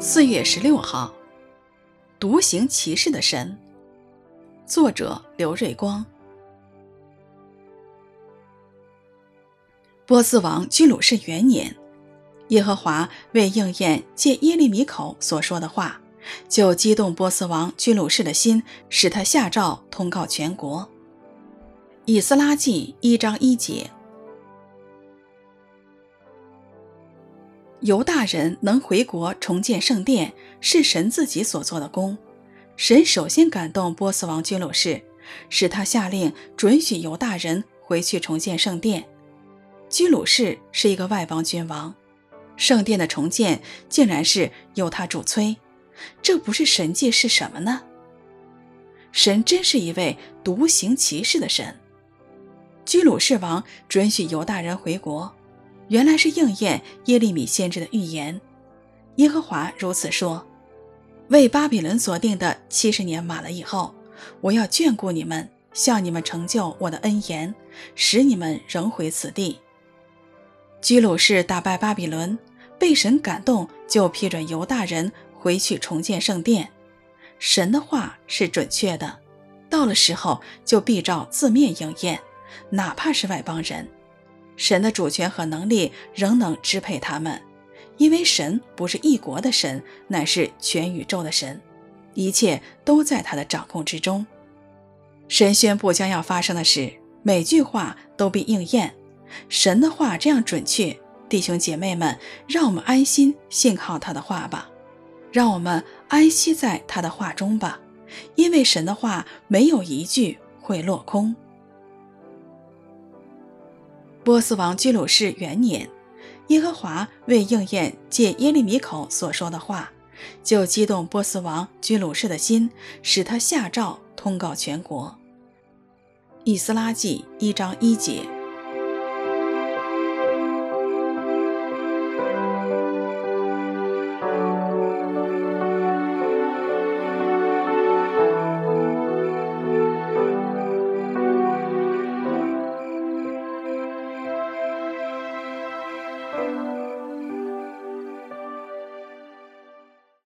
四月十六号，独行其事的神。作者刘瑞光。波斯王居鲁士元年，耶和华为应验借耶利米口所说的话，就激动波斯王居鲁士的心，使他下诏通告全国。以斯拉记一章一节。犹大人能回国重建圣殿，是神自己所做的工。神首先感动波斯王居鲁士，使他下令准许犹大人回去重建圣殿。居鲁士是一个外邦君王，圣殿的重建竟然是由他主催，这不是神迹是什么呢？神真是一位独行其事的神。居鲁士王准许犹大人回国。原来是应验耶利米先知的预言。耶和华如此说：“为巴比伦所定的七十年满了以后，我要眷顾你们，向你们成就我的恩言，使你们仍回此地。”居鲁士打败巴比伦，被神感动，就批准犹大人回去重建圣殿。神的话是准确的，到了时候就必照字面应验，哪怕是外邦人。神的主权和能力仍能支配他们，因为神不是一国的神，乃是全宇宙的神，一切都在他的掌控之中。神宣布将要发生的事，每句话都必应验。神的话这样准确，弟兄姐妹们，让我们安心信靠他的话吧，让我们安息在他的话中吧，因为神的话没有一句会落空。波斯王居鲁士元年，耶和华为应验借耶利米口所说的话，就激动波斯王居鲁士的心，使他下诏通告全国。以斯拉记一章一节。